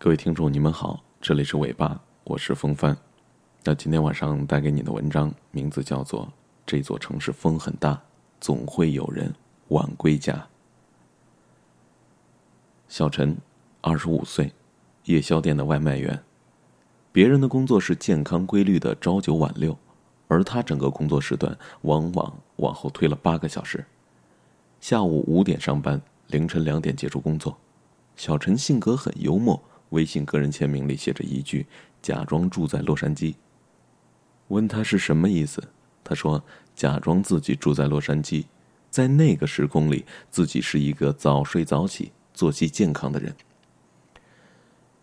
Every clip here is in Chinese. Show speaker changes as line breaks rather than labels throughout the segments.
各位听众，你们好，这里是尾巴，我是风帆。那今天晚上带给你的文章名字叫做《这座城市风很大，总会有人晚归家》。小陈，二十五岁，夜宵店的外卖员。别人的工作是健康规律的朝九晚六，而他整个工作时段往往往后推了八个小时。下午五点上班，凌晨两点结束工作。小陈性格很幽默。微信个人签名里写着一句：“假装住在洛杉矶。”问他是什么意思，他说：“假装自己住在洛杉矶，在那个时空里，自己是一个早睡早起、作息健康的人。”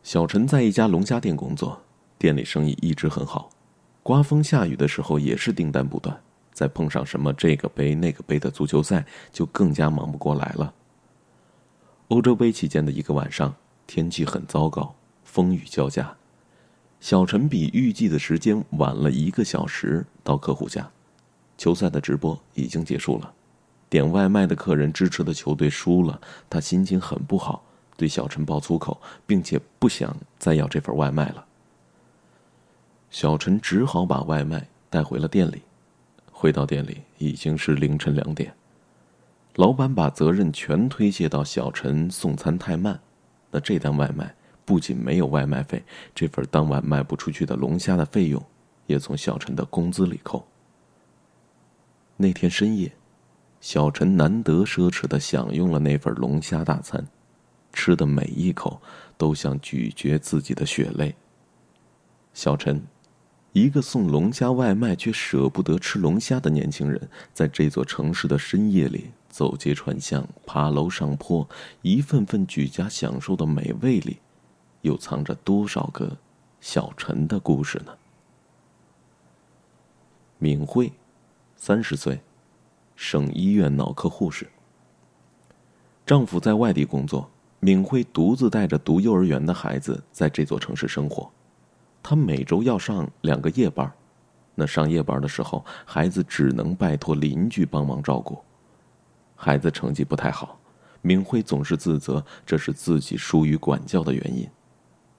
小陈在一家龙虾店工作，店里生意一直很好，刮风下雨的时候也是订单不断，再碰上什么这个杯那个杯的足球赛，就更加忙不过来了。欧洲杯期间的一个晚上。天气很糟糕，风雨交加。小陈比预计的时间晚了一个小时到客户家。球赛的直播已经结束了，点外卖的客人支持的球队输了，他心情很不好，对小陈爆粗口，并且不想再要这份外卖了。小陈只好把外卖带回了店里。回到店里已经是凌晨两点，老板把责任全推卸到小陈送餐太慢。这单外卖不仅没有外卖费，这份当晚卖不出去的龙虾的费用，也从小陈的工资里扣。那天深夜，小陈难得奢侈的享用了那份龙虾大餐，吃的每一口都像咀嚼自己的血泪。小陈，一个送龙虾外卖却舍不得吃龙虾的年轻人，在这座城市的深夜里。走街串巷，爬楼上坡，一份份举家享受的美味里，又藏着多少个小陈的故事呢？敏慧，三十岁，省医院脑科护士。丈夫在外地工作，敏慧独自带着读幼儿园的孩子在这座城市生活。她每周要上两个夜班，那上夜班的时候，孩子只能拜托邻居帮忙照顾。孩子成绩不太好，明慧总是自责这是自己疏于管教的原因。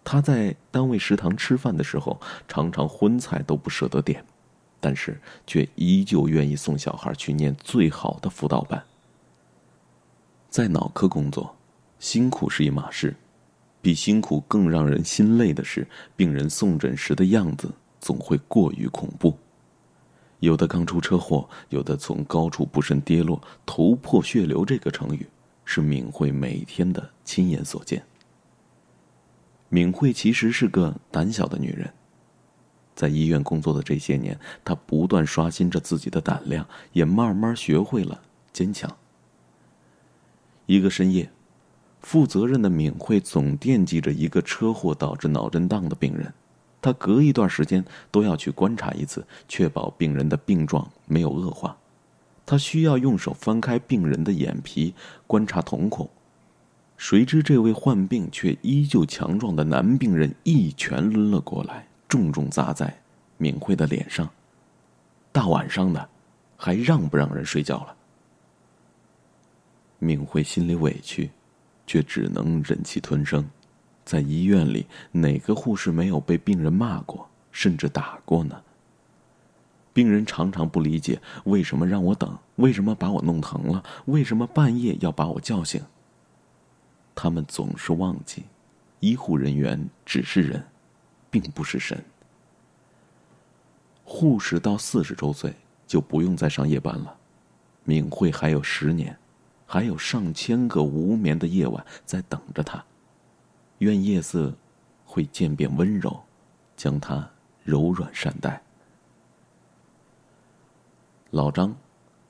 他在单位食堂吃饭的时候，常常荤菜都不舍得点，但是却依旧愿意送小孩去念最好的辅导班。在脑科工作，辛苦是一码事，比辛苦更让人心累的是，病人送诊时的样子总会过于恐怖。有的刚出车祸，有的从高处不慎跌落，头破血流。这个成语是敏慧每天的亲眼所见。敏慧其实是个胆小的女人，在医院工作的这些年，她不断刷新着自己的胆量，也慢慢学会了坚强。一个深夜，负责任的敏慧总惦记着一个车祸导致脑震荡的病人。他隔一段时间都要去观察一次，确保病人的病状没有恶化。他需要用手翻开病人的眼皮，观察瞳孔。谁知这位患病却依旧强壮的男病人一拳抡了过来，重重砸在敏慧的脸上。大晚上的，还让不让人睡觉了？敏慧心里委屈，却只能忍气吞声。在医院里，哪个护士没有被病人骂过，甚至打过呢？病人常常不理解为什么让我等，为什么把我弄疼了，为什么半夜要把我叫醒。他们总是忘记，医护人员只是人，并不是神。护士到四十周岁就不用再上夜班了，敏慧还有十年，还有上千个无眠的夜晚在等着他。愿夜色会渐变温柔，将他柔软善待。老张，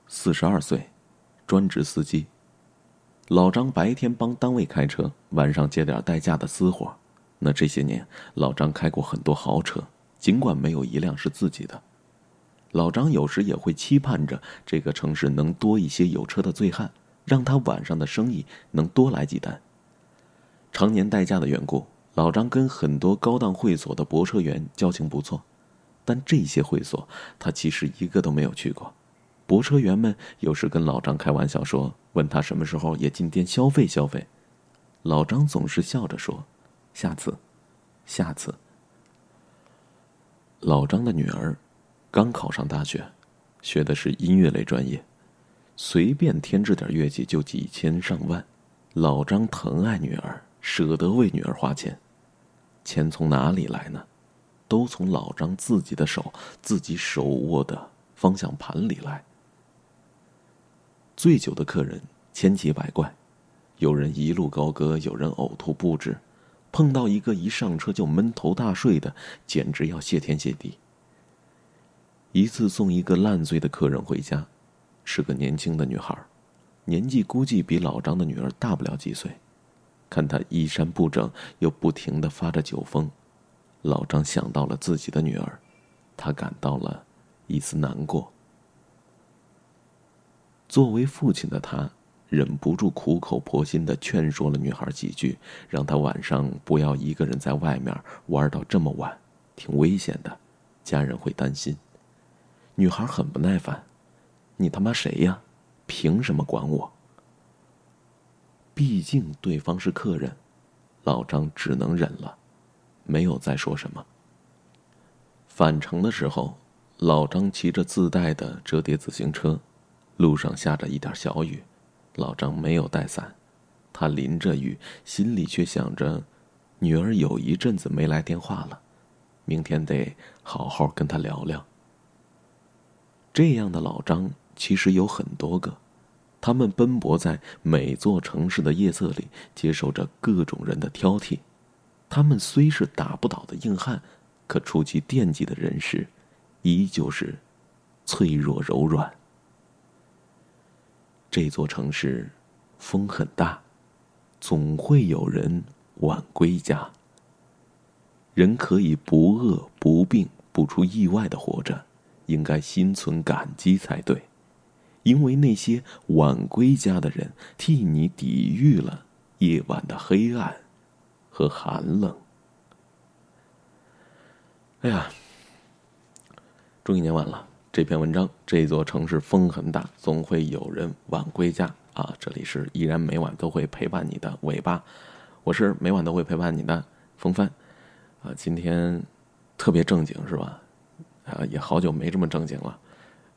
四十二岁，专职司机。老张白天帮单位开车，晚上接点代驾的私活。那这些年，老张开过很多豪车，尽管没有一辆是自己的。老张有时也会期盼着这个城市能多一些有车的醉汉，让他晚上的生意能多来几单。常年代驾的缘故，老张跟很多高档会所的泊车员交情不错，但这些会所他其实一个都没有去过。泊车员们有时跟老张开玩笑说：“问他什么时候也进店消费消费。”老张总是笑着说：“下次，下次。老张的女儿刚考上大学，学的是音乐类专业，随便添置点乐器就几千上万。老张疼爱女儿，舍得为女儿花钱，钱从哪里来呢？都从老张自己的手、自己手握的方向盘里来。醉酒的客人千奇百怪，有人一路高歌，有人呕吐不止。碰到一个一上车就闷头大睡的，简直要谢天谢地。一次送一个烂醉的客人回家，是个年轻的女孩，年纪估计比老张的女儿大不了几岁。看他衣衫不整，又不停的发着酒疯，老张想到了自己的女儿，他感到了一丝难过。作为父亲的他。忍不住苦口婆心的劝说了女孩几句，让她晚上不要一个人在外面玩到这么晚，挺危险的，家人会担心。女孩很不耐烦：“你他妈谁呀？凭什么管我？”毕竟对方是客人，老张只能忍了，没有再说什么。返程的时候，老张骑着自带的折叠自行车，路上下着一点小雨。老张没有带伞，他淋着雨，心里却想着，女儿有一阵子没来电话了，明天得好好跟她聊聊。这样的老张其实有很多个，他们奔波在每座城市的夜色里，接受着各种人的挑剔。他们虽是打不倒的硬汉，可触及惦记的人时，依旧是脆弱柔软。这座城市，风很大，总会有人晚归家。人可以不饿不病不出意外的活着，应该心存感激才对，因为那些晚归家的人，替你抵御了夜晚的黑暗和寒冷。哎呀，终于念完了。这篇文章，这座城市风很大，总会有人晚归家啊！这里是依然每晚都会陪伴你的尾巴，我是每晚都会陪伴你的风帆啊！今天特别正经是吧？啊，也好久没这么正经了。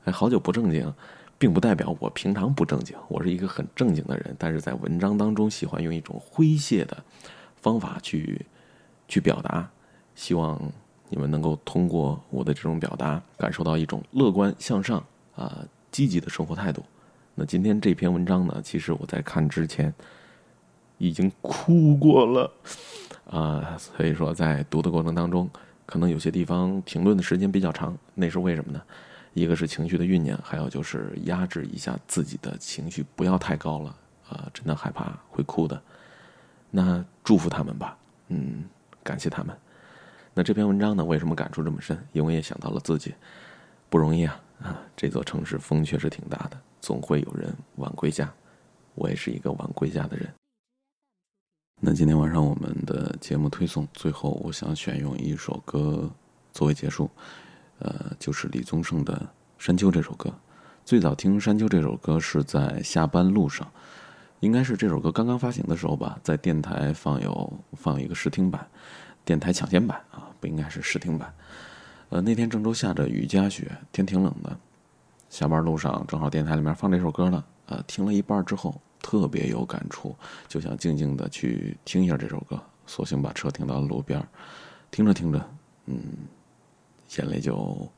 哎，好久不正经，并不代表我平常不正经，我是一个很正经的人，但是在文章当中喜欢用一种诙谐的方法去去表达，希望。你们能够通过我的这种表达，感受到一种乐观向上啊、积极的生活态度。那今天这篇文章呢，其实我在看之前已经哭过了啊，所以说在读的过程当中，可能有些地方评论的时间比较长。那是为什么呢？一个是情绪的酝酿，还有就是压制一下自己的情绪，不要太高了啊，真的害怕会哭的。那祝福他们吧，嗯，感谢他们。那这篇文章呢？为什么感触这么深？因为也想到了自己，不容易啊！啊，这座城市风确实挺大的，总会有人晚归家。我也是一个晚归家的人。那今天晚上我们的节目推送最后，我想选用一首歌作为结束，呃，就是李宗盛的《山丘》这首歌。最早听《山丘》这首歌是在下班路上，应该是这首歌刚刚发行的时候吧，在电台放有放一个试听版。电台抢先版啊，不应该是试听版。呃，那天郑州下着雨夹雪，天挺冷的。下班路上正好电台里面放这首歌呢，呃，听了一半之后特别有感触，就想静静的去听一下这首歌，索性把车停到了路边听着听着，嗯，眼泪就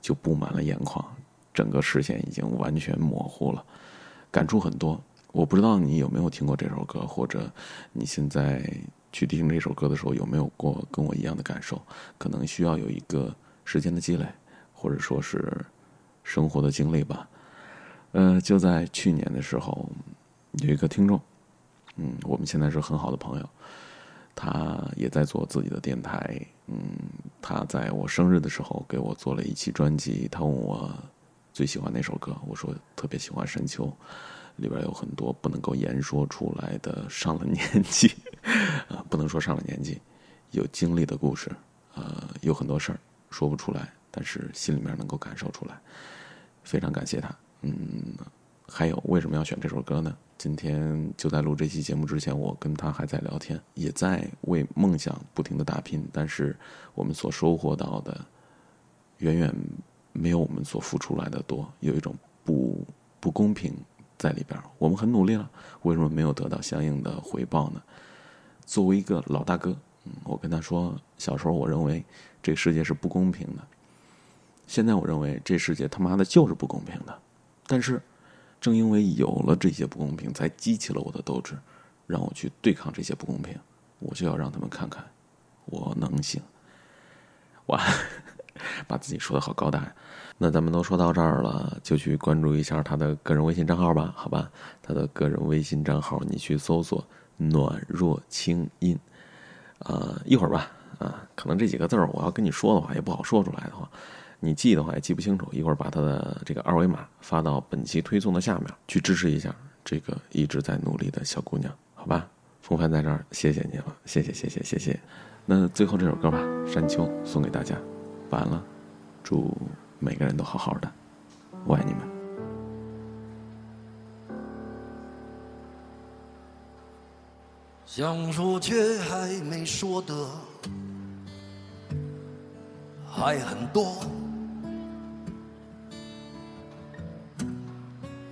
就布满了眼眶，整个视线已经完全模糊了，感触很多。我不知道你有没有听过这首歌，或者你现在。去听这首歌的时候，有没有过跟我一样的感受？可能需要有一个时间的积累，或者说是生活的经历吧。呃，就在去年的时候，有一个听众，嗯，我们现在是很好的朋友，他也在做自己的电台。嗯，他在我生日的时候给我做了一期专辑。他问我最喜欢哪首歌，我说特别喜欢《深秋》。里边有很多不能够言说出来的上了年纪，啊，不能说上了年纪，有经历的故事，呃，有很多事儿说不出来，但是心里面能够感受出来，非常感谢他。嗯，还有为什么要选这首歌呢？今天就在录这期节目之前，我跟他还在聊天，也在为梦想不停的打拼，但是我们所收获到的远远没有我们所付出来的多，有一种不不公平在里边。我们很努力了，为什么没有得到相应的回报呢？作为一个老大哥，嗯，我跟他说，小时候我认为这个世界是不公平的，现在我认为这世界他妈的就是不公平的，但是。正因为有了这些不公平，才激起了我的斗志，让我去对抗这些不公平。我就要让他们看看，我能行。哇，把自己说的好高大呀！那咱们都说到这儿了，就去关注一下他的个人微信账号吧，好吧？他的个人微信账号，你去搜索“暖若清音”，呃，一会儿吧，啊，可能这几个字儿我要跟你说的话也不好说出来的话。你记的话也记不清楚，一会儿把他的这个二维码发到本期推送的下面，去支持一下这个一直在努力的小姑娘，好吧？风帆在这儿，谢谢你了，谢谢谢谢谢谢。那最后这首歌吧，《山丘》送给大家，晚安了，祝每个人都好好的，我爱你们。
想说却还没说的还很多。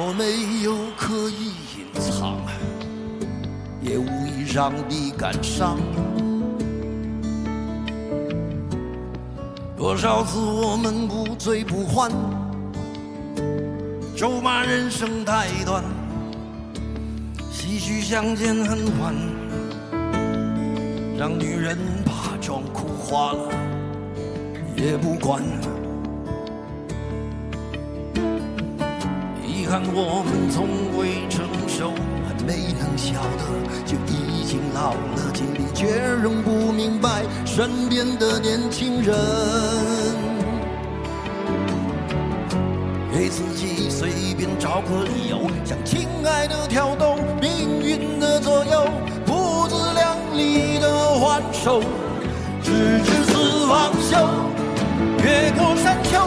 我没有刻意隐藏，也无意让你感伤。多少次我们不醉不欢，咒骂人生太短，唏嘘相见恨晚，让女人把妆哭花了也不管。看我们从未成熟，还没能晓得就已经老了，尽力却仍不明白身边的年轻人。给自己随便找个理由，向亲爱的挑逗命运的左右，不自量力的还手，直至死方休，越过山丘。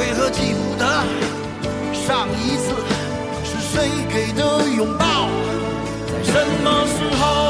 为何记不得上一次是谁给的拥抱？在什么时候？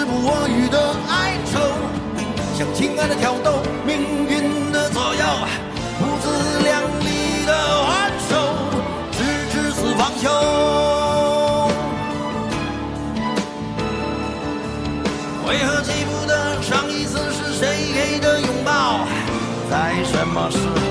我予的哀愁，向情爱的挑逗，命运的左右，不自量力的还手，直至死方休。为何记不得上一次是谁给的拥抱，在什么时候？